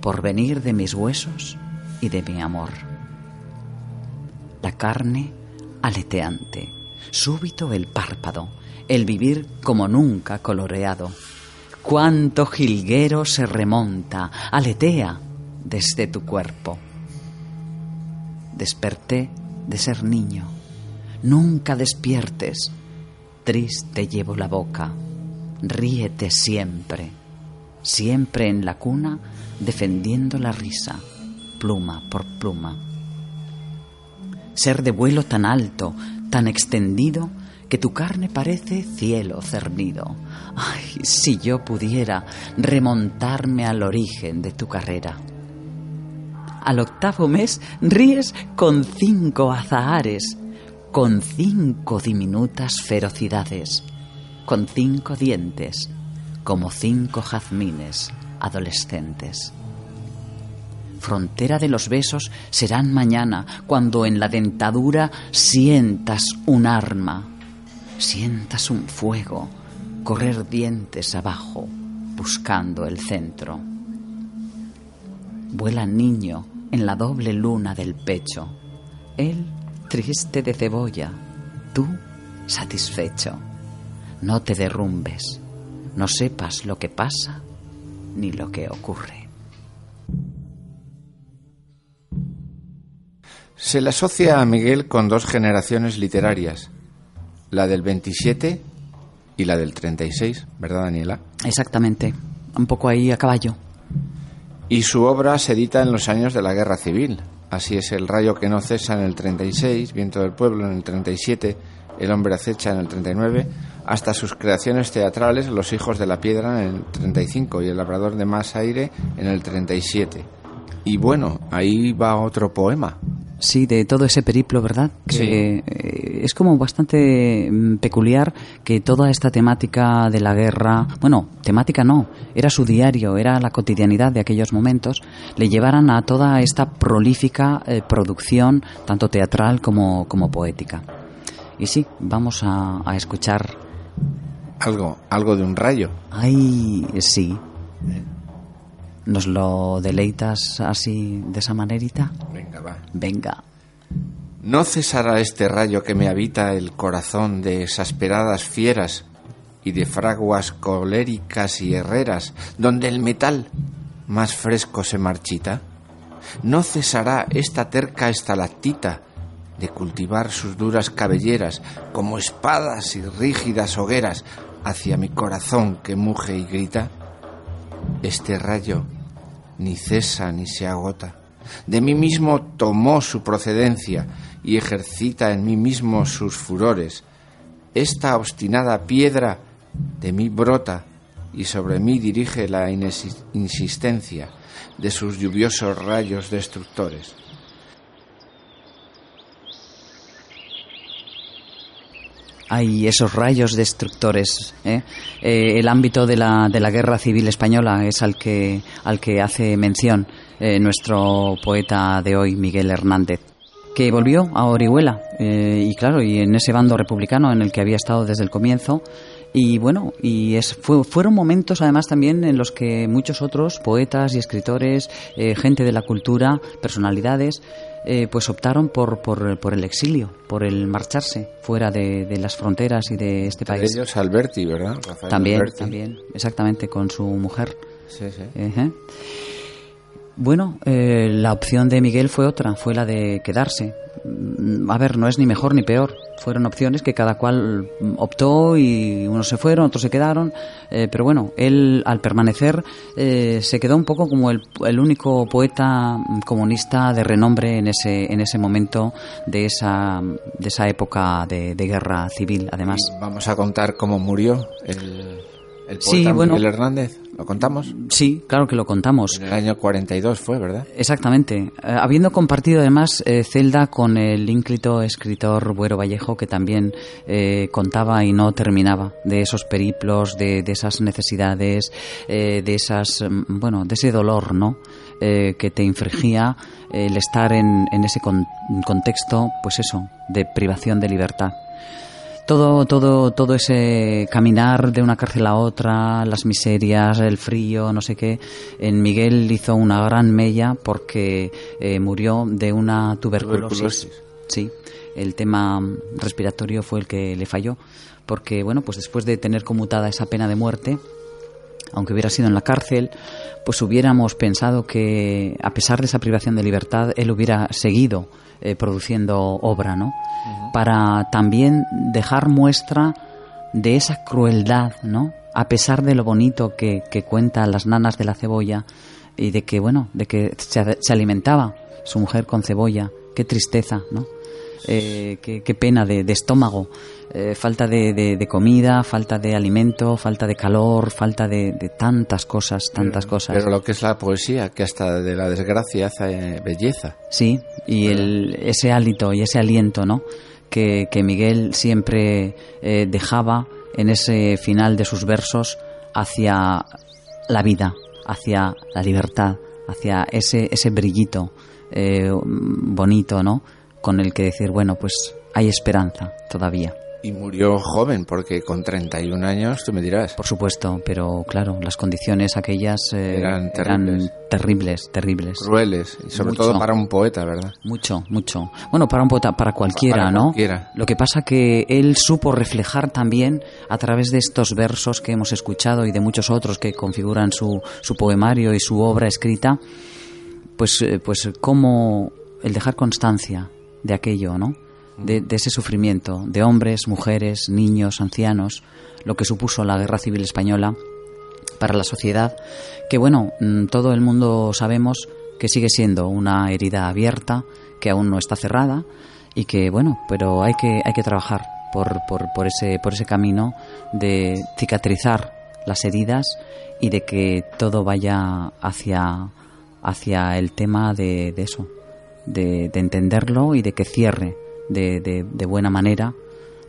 porvenir de mis huesos y de mi amor. La carne aleteante, súbito el párpado, el vivir como nunca coloreado. Cuánto jilguero se remonta, aletea desde tu cuerpo. Desperté de ser niño. Nunca despiertes. Triste llevo la boca. Ríete siempre. Siempre en la cuna defendiendo la risa, pluma por pluma. Ser de vuelo tan alto, tan extendido, que tu carne parece cielo cernido. Ay, si yo pudiera remontarme al origen de tu carrera. Al octavo mes ríes con cinco azahares, con cinco diminutas ferocidades, con cinco dientes, como cinco jazmines adolescentes. Frontera de los besos serán mañana cuando en la dentadura sientas un arma, sientas un fuego, correr dientes abajo, buscando el centro. Vuela niño en la doble luna del pecho, él triste de cebolla, tú satisfecho. No te derrumbes, no sepas lo que pasa ni lo que ocurre. Se le asocia a Miguel con dos generaciones literarias, la del 27 y la del 36, ¿verdad, Daniela? Exactamente, un poco ahí a caballo. Y su obra se edita en los años de la Guerra Civil. Así es El rayo que no cesa en el 36, Viento del pueblo en el 37, El hombre acecha en el 39, hasta sus creaciones teatrales Los hijos de la piedra en el 35 y El labrador de más aire en el 37. Y bueno, ahí va otro poema. Sí, de todo ese periplo, ¿verdad? Que Sí. eh, es como bastante mm, peculiar que toda esta temática de la guerra, bueno, temática no, era su diario, era la cotidianidad de aquellos momentos, le llevaran a toda esta prolífica eh, producción, tanto teatral como, como poética. Y sí, vamos a, a escuchar. Algo, algo de un rayo. Ay, sí. ¿Nos lo deleitas así, de esa manerita? Venga, va. Venga. No cesará este rayo que me habita el corazón de exasperadas fieras y de fraguas coléricas y herreras, donde el metal más fresco se marchita. No cesará esta terca estalactita de cultivar sus duras cabelleras como espadas y rígidas hogueras hacia mi corazón que muge y grita. Este rayo ni cesa ni se agota. De mí mismo tomó su procedencia y ejercita en mí mismo sus furores. Esta obstinada piedra de mí brota y sobre mí dirige la insistencia de sus lluviosos rayos destructores. Hay esos rayos destructores. ¿eh? Eh, el ámbito de la, de la guerra civil española es al que, al que hace mención eh, nuestro poeta de hoy, Miguel Hernández, que volvió a Orihuela. eh, y claro, y en ese bando republicano en el que había estado desde el comienzo. Y bueno, y es, fue- fueron momentos además también en los que muchos otros poetas y escritores, gente de la cultura, personalidades, eh, pues optaron por, por, por el exilio, por el marcharse fuera de, de las fronteras y de este De país. ellos Alberti, ¿verdad? Rafael También, Alberti. también, exactamente, con su mujer. Sí, sí. Bueno, eh, la opción de Miguel fue otra, fue la de quedarse. Mm, A ver, no es ni mejor ni peor. Fueron opciones que cada cual mm, optó y unos se fueron, otros se quedaron. eh, pero bueno, él al permanecer eh, se quedó un poco como el, el único poeta mm, comunista de renombre en ese, en ese momento de esa, de esa época de, de guerra civil, además. Vamos a contar cómo murió el, el poeta Sí, bueno. Miguel Hernández. ¿Lo contamos? Sí, claro que lo contamos. En el año 42 fue, ¿verdad? Exactamente. Eh, habiendo compartido además eh, celda con el ínclito escritor Buero Vallejo, que también eh, contaba y no terminaba de esos periplos, de, de esas necesidades, eh, de esas, mm, bueno, de ese dolor, ¿no? Eh, que te infringía el estar en, en ese con- contexto, pues eso, de privación de libertad todo, todo, todo ese caminar de una cárcel a otra, las miserias, el frío, no sé qué, en Miguel hizo una gran mella porque eh, murió de una tuberculosis. Tuberculosis. Sí, el tema respiratorio fue el que le falló, porque bueno, pues después de tener conmutada esa pena de muerte, aunque hubiera sido en la cárcel, pues hubiéramos pensado que a pesar de esa privación de libertad, él hubiera seguido eh, produciendo obra, ¿no? Para también dejar muestra de esa crueldad, ¿no? A pesar de lo bonito que, que cuentan las nanas de la cebolla y de que, bueno, de que se, se alimentaba su mujer con cebolla, qué tristeza, ¿no? Eh, qué, qué pena de, de estómago, eh, falta de, de- de comida, falta de alimento, falta de calor, falta de, tantas cosas, tantas cosas. Pero lo que es la poesía, que hasta de la desgracia hace belleza. Sí, y el, ese hálito y ese aliento, ¿no? Que, que Miguel siempre eh, dejaba en ese final de sus versos hacia la vida, hacia la libertad, hacia ese, ese brillito eh, bonito, ¿no? Con el que decir, bueno, pues hay esperanza todavía. Y murió joven, porque con 31 años, tú me dirás. Por supuesto, pero claro, las condiciones aquellas eh, Eran terribles. terribles, terribles. Crueles, y sobre Mucho. todo para un poeta, ¿verdad? Mucho, mucho. Bueno, para un poeta, para cualquiera, Para ¿no? cualquiera. Lo que pasa que él supo reflejar también a través de estos versos que hemos escuchado y de muchos otros que configuran su, su poemario y su obra escrita, pues, eh, pues cómo el dejar constancia de aquello, ¿no? De, de ese sufrimiento de hombres, mujeres, niños, ancianos, lo que supuso la guerra civil española para la sociedad, que bueno, mm, todo el mundo sabemos que sigue siendo una herida abierta, que aún no está cerrada y que bueno, pero hay que, hay que trabajar por, por, por ese, por ese camino de cicatrizar las heridas y de que todo vaya hacia, hacia el tema de, de eso, de, de entenderlo y de que cierre de, de, de buena manera,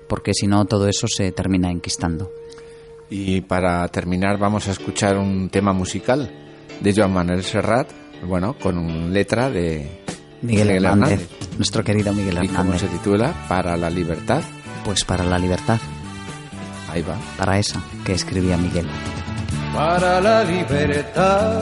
porque si no todo eso se termina enquistando. Y para terminar vamos a escuchar un tema musical de Joan Manuel Serrat, bueno, con un letra de Miguel, Hernández, nuestro querido Miguel ¿Y cómo Hernández. se titula? Para la libertad. Pues para la libertad, Ahí va. para esa que escribía Miguel. para la libertad.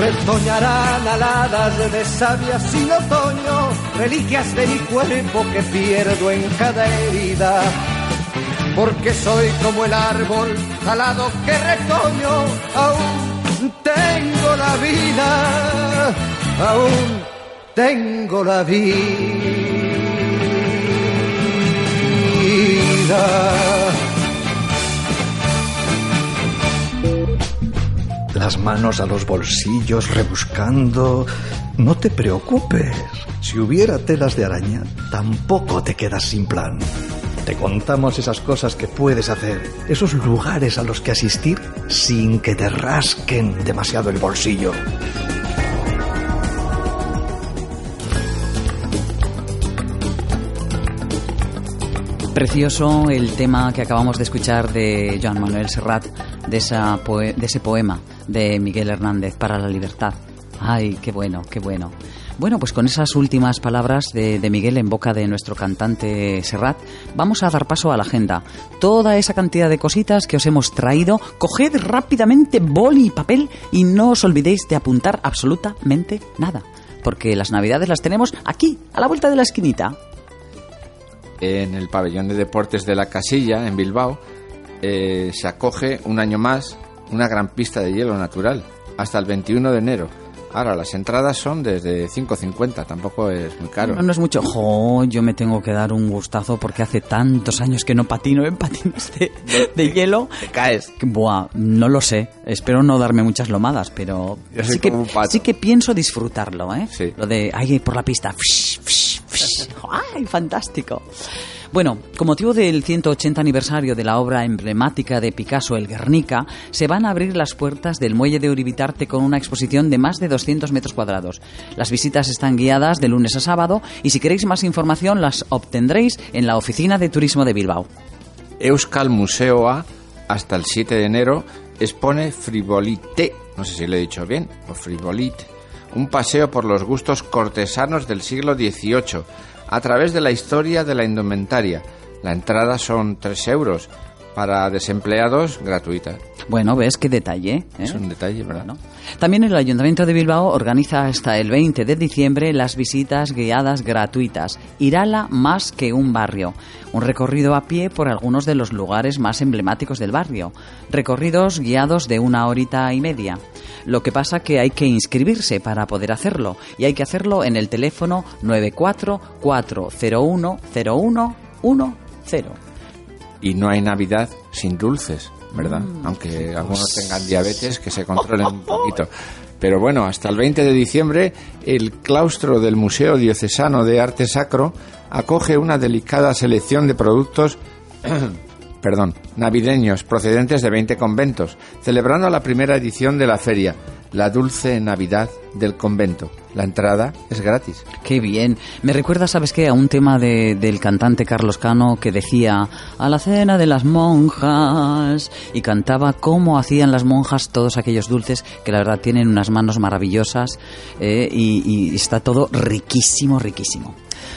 Retoñarán aladas de savia sin otoño, reliquias de mi cuerpo que pierdo en cada herida. Porque soy como el árbol talado que retoño, aún tengo la vida, aún tengo la vida. Las manos a los bolsillos rebuscando. No te preocupes. Si hubiera telas de araña, tampoco te quedas sin plan. Te contamos esas cosas que puedes hacer, esos lugares a los que asistir sin que te rasquen demasiado el bolsillo. Precioso el tema que acabamos de escuchar de Joan Manuel Serrat, de, esa de ese poema de Miguel Hernández para la libertad. Ay, qué bueno, qué bueno. Bueno, pues con esas últimas palabras de, Miguel en boca de nuestro cantante Serrat, vamos a dar paso a la agenda. Toda esa cantidad de cositas que os hemos traído, coged rápidamente boli y papel y no os olvidéis de apuntar absolutamente nada, porque las navidades las tenemos aquí, a la vuelta de la esquinita. En el pabellón de deportes de la Casilla, en Bilbao, eh, se acoge un año más una gran pista de hielo natural, hasta el 21 de enero. Ahora, las entradas son desde 5.50, tampoco es muy caro. No, no es mucho. Jo, yo me tengo que dar un gustazo porque hace tantos años que no patino *laughs* en patines de, hielo. Te caes. buah, no lo sé. Espero no darme muchas lomadas, pero sí que, sí que pienso disfrutarlo, ¿eh? Sí. Lo de ahí por la pista. *laughs* ¡Ay, fantástico! Bueno, con motivo del 180 aniversario de la obra emblemática de Picasso, El Guernica, se van a abrir las puertas del muelle de Uribitarte con una exposición de más de 200 metros cuadrados. Las visitas están guiadas de lunes a sábado y si queréis más información las obtendréis en la Oficina de Turismo de Bilbao. Euskal Museoa, hasta el 7 de enero, expone Frivolite, no sé si lo he dicho bien, o Frivolite, un paseo por los gustos cortesanos del siglo XVIII a través de la historia de la indumentaria. La entrada son 3 euros. Para desempleados, gratuita. Bueno, ves qué detalle. ¿eh? Es un detalle, ¿verdad? También el Ayuntamiento de Bilbao organiza hasta el 20 de diciembre las visitas guiadas gratuitas. Irala más que un barrio. Un recorrido a pie por algunos de los lugares más emblemáticos del barrio. Recorridos guiados de una horita y media. Lo que pasa que hay que inscribirse para poder hacerlo y hay que hacerlo en el teléfono 944010110. Y no hay Navidad sin dulces, ¿verdad? Mm. Aunque algunos tengan diabetes, que se controlen un *laughs* poquito. Pero bueno, hasta el 20 de diciembre el claustro del Museo Diocesano de Arte Sacro acoge una delicada selección de productos *clears throat* perdón, navideños procedentes de 20 conventos, celebrando la primera edición de la feria, la Dulce Navidad del Convento. La entrada es gratis. Qué bien. Me recuerda, ¿sabes qué? A un tema de, del cantante Carlos Cano que decía a la cena de las monjas y cantaba cómo hacían las monjas todos aquellos dulces que la verdad tienen unas manos maravillosas eh, y está todo riquísimo, riquísimo.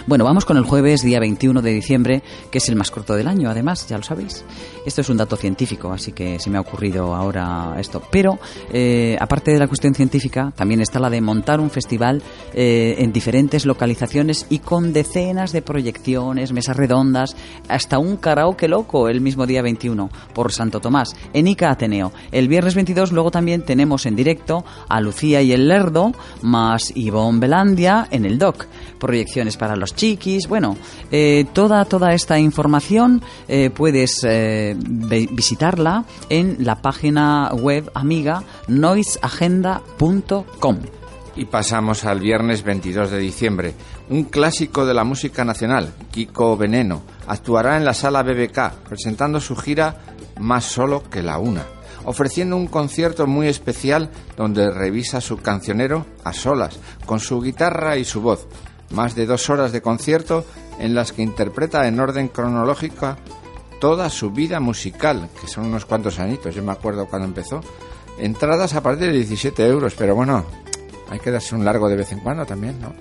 Bueno, vamos con el jueves, día 21 de diciembre, que es el más corto del año, además, ya lo sabéis. Esto es un dato científico, así que se me ha ocurrido ahora esto. Pero, eh, aparte de la cuestión científica, también está la de montar un festival eh, en diferentes localizaciones y con decenas de proyecciones, mesas redondas, hasta un karaoke loco el mismo día 21 por Santo Tomás, en Ica Ateneo. El viernes 22 luego también tenemos en directo a Lucía y el Lerdo, más Ivonne Belandia en el DOC. Proyecciones para los chiquis, bueno, eh, toda, toda esta información eh, puedes eh, visitarla en la página web amiga noiseagenda.com. Y pasamos al viernes 22 de diciembre. Un clásico de la música nacional, Kiko Veneno, actuará en la sala BBK, presentando su gira Más solo que la una, ofreciendo un concierto muy especial donde revisa su cancionero a solas, con su guitarra y su voz. Más de dos horas de concierto en las que interpreta en orden cronológico toda su vida musical, que son unos cuantos añitos, yo me acuerdo cuando empezó. Entradas a partir de 17 euros, pero bueno, hay que darse un largo de vez en cuando también, ¿no?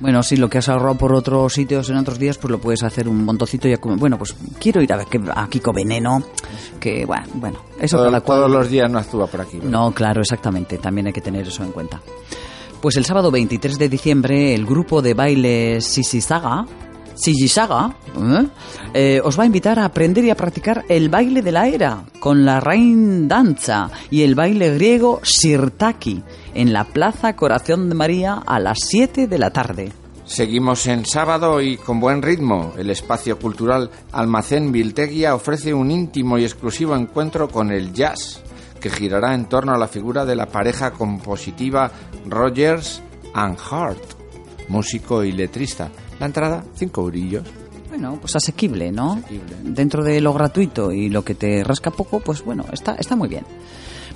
Bueno, si lo que has ahorrado por otros sitios en otros días, pues lo puedes hacer un montocito y bueno, pues quiero ir a ver que- a Kiko Veneno, que bueno, bueno, eso Todo- cada cual. todos los días no actúa por aquí. ¿verdad? No, claro, exactamente. También hay que tener eso en cuenta. Pues el sábado 23 de diciembre, el grupo de baile Sisisaga, ¿eh? Eh, os va a invitar a aprender y a practicar el baile de la era con la Rain Danza y el baile griego Sirtaki en la Plaza Corazón de María a las 7 de la tarde. Seguimos en sábado y con buen ritmo. El espacio cultural Almacén Vilteguia ofrece un íntimo y exclusivo encuentro con el jazz, que girará en torno a la figura de la pareja compositiva Rogers and Hart, músico y letrista. La entrada, cinco eurillos. Bueno, pues asequible, ¿no? Asequible. Dentro de lo gratuito y lo que te rasca poco, pues bueno, está, está muy bien.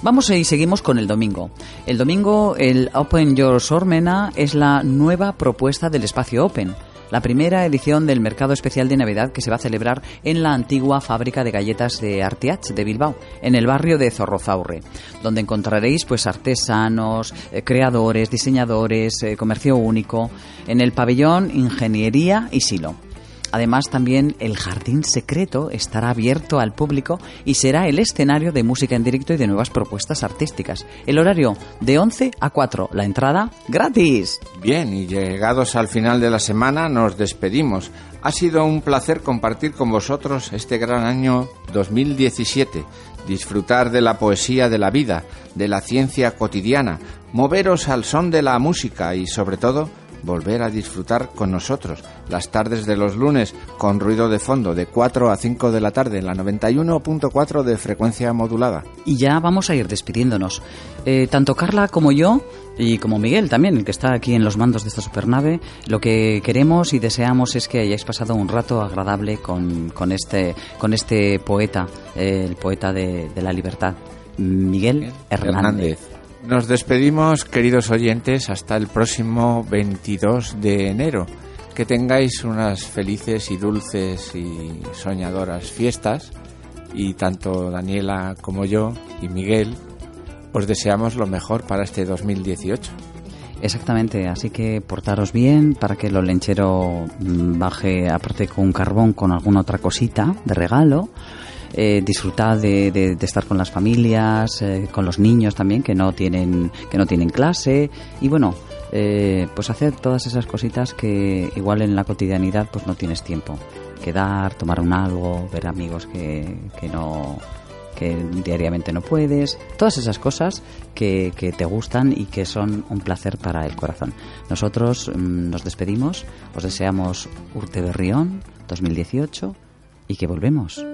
Vamos y seguimos con el domingo. El domingo, el Open Your Sormena es la nueva propuesta del espacio Open. La primera edición del mercado especial de Navidad que se va a celebrar en la antigua fábrica de galletas de Artiach de Bilbao, en el barrio de Zorrozaurre, donde encontraréis pues artesanos, eh, creadores, diseñadores, eh, comercio único, en el pabellón Ingeniería y Silo. Además, también el Jardín Secreto estará abierto al público y será el escenario de música en directo y de nuevas propuestas artísticas. El horario de 11 a 4, la entrada gratis. Bien, y llegados al final de la semana nos despedimos. Ha sido un placer compartir con vosotros este gran año 2017, disfrutar de la poesía de la vida, de la ciencia cotidiana, moveros al son de la música y sobre todo volver a disfrutar con nosotros las tardes de los lunes con ruido de fondo de 4 a 5 de la tarde en la 91.4 de frecuencia modulada. Y ya vamos a ir despidiéndonos. Eh, tanto Carla como yo, y como Miguel también, el que está aquí en los mandos de esta supernave, lo que queremos y deseamos es que hayáis pasado un rato agradable con, con este, con este poeta, eh, el poeta de, de la libertad, Miguel Hernández. Nos despedimos, queridos oyentes, hasta el próximo 22 de enero. Que tengáis unas felices y dulces y soñadoras fiestas. Y tanto Daniela como yo y Miguel os deseamos lo mejor para este 2018. Exactamente, así que portaros bien para que el lenchero mm, baje, aparte con carbón, con alguna otra cosita de regalo. Eh, disfrutad de, de- de estar con las familias, eh, con los niños también que no tienen que no tienen clase y bueno, eh, pues hacer todas esas cositas que igual en la cotidianidad pues no tienes tiempo. Quedar, tomar un algo, ver amigos que, que no que diariamente no puedes, todas esas cosas que, que te gustan y que son un placer para el corazón. Nosotros mm, nos despedimos, os deseamos Urte Berrión 2018 y que volvemos.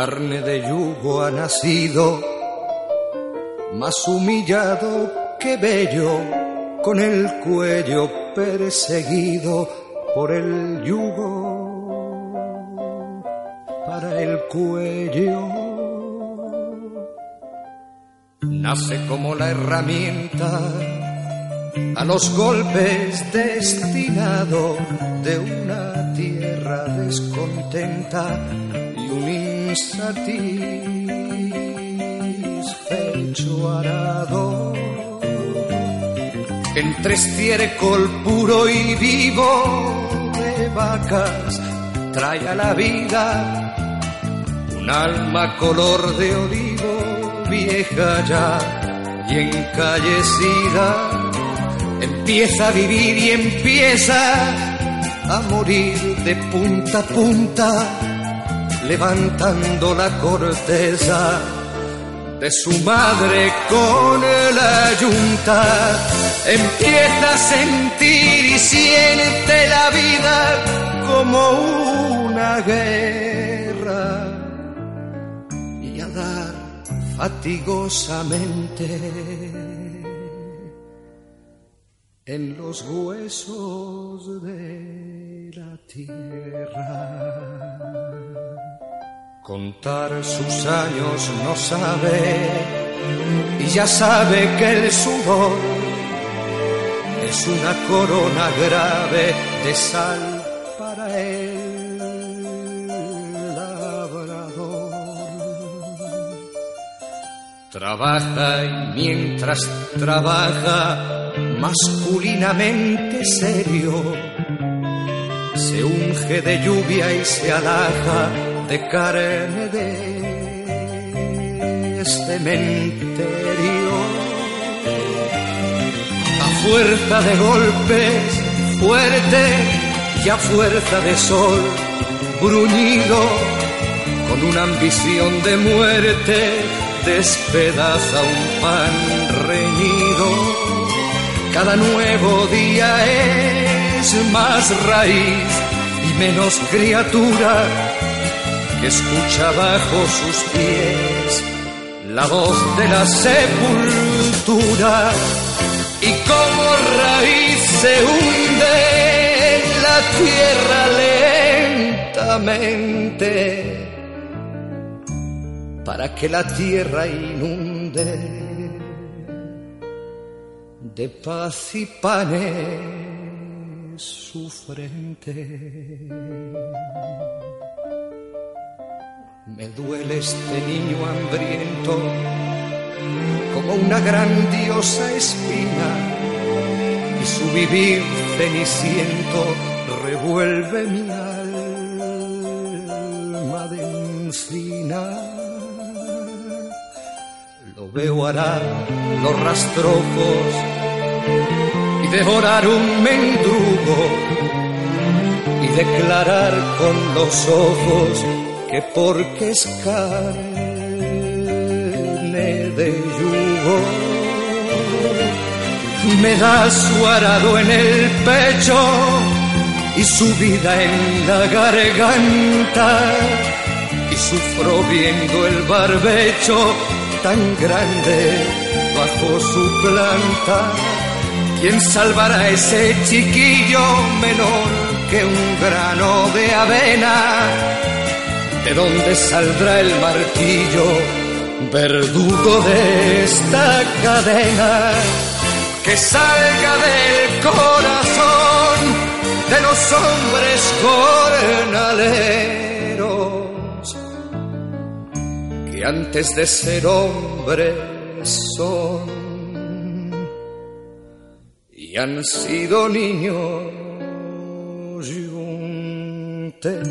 Carne de yugo ha nacido, más humillado que bello, con el cuello perseguido por el yugo, para el cuello. Nace como la herramienta a los golpes destinados de una tierra descontenta y un insatisfecho arado. Entre estiércol puro y vivo de vacas trae a la vida un alma color de olivo vieja ya y encallecida empieza a vivir y empieza a morir de punta a punta, levantando la corteza de su madre con la yunta. Empieza a sentir y siente la vida como una guerra y a dar fatigosamente en los huesos de la tierra. Contar sus años no sabe y ya sabe que el sudor es una corona grave de sal para el labrador. Trabaja y mientras trabaja masculinamente serio, se unge de lluvia y se alaja de carne de cementerio. A fuerza de golpes, fuerte y a fuerza de sol, bruñido, con una ambición de muerte, despedaza un pan reñido cada nuevo día es más raíz y menos criatura escucha bajo sus pies la voz de la sepultura y como raíz se hunde en la tierra lentamente para que la tierra inunde de paz y panes su frente. Me duele este niño hambriento como una grandiosa espina y su vivir ceniciento revuelve mi alma de encina. Lo veo arar los rastrojos y devorar un mendrugo y declarar con los ojos que porque es carne de yugo me da su arado en el pecho y su vida en la garganta y sufro viendo el barbecho tan grande bajo su planta ¿Quién salvará a ese chiquillo menor que un grano de avena? ¿De dónde saldrá el martillo, verdugo de esta cadena? Que salga del corazón de los hombres jornaleros, que antes de ser hombres son y han sido niños yunteros.